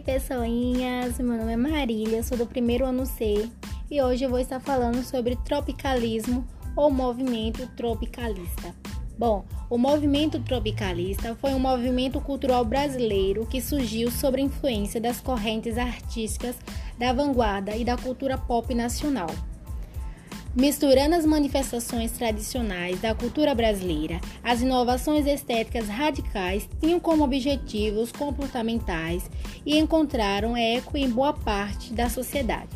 pessoinhas, meu nome é Marília, sou do primeiro ano C. E hoje eu vou estar falando sobre tropicalismo ou movimento tropicalista. Bom, o movimento tropicalista foi um movimento cultural brasileiro que surgiu sob a influência das correntes artísticas da vanguarda e da cultura pop nacional misturando as manifestações tradicionais da cultura brasileira, as inovações estéticas radicais tinham como objetivos comportamentais e encontraram eco em boa parte da sociedade.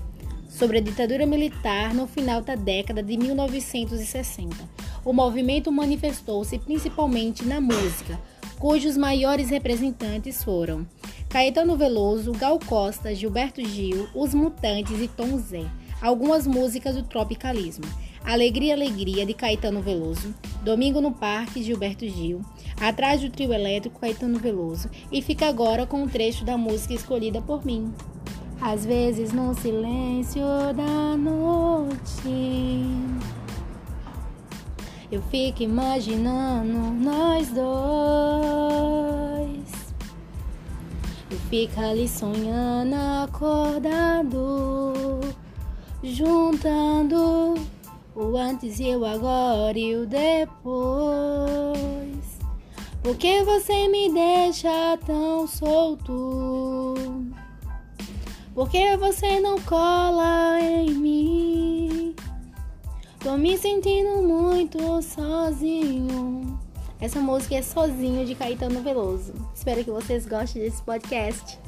Sobre a ditadura militar no final da década de 1960, o movimento manifestou-se principalmente na música, cujos maiores representantes foram Caetano Veloso, Gal Costa, Gilberto Gil, Os Mutantes e Tom Zé algumas músicas do tropicalismo. Alegria, Alegria, de Caetano Veloso. Domingo no Parque, Gilberto Gil. Atrás do trio elétrico, Caetano Veloso. E fica agora com um trecho da música escolhida por mim. Às vezes no silêncio da noite Eu fico imaginando nós dois Eu fico ali sonhando acordado juntando o antes e o agora e o depois. Por que você me deixa tão solto? Por que você não cola em mim? Tô me sentindo muito sozinho. Essa música é Sozinho de Caetano Veloso. Espero que vocês gostem desse podcast.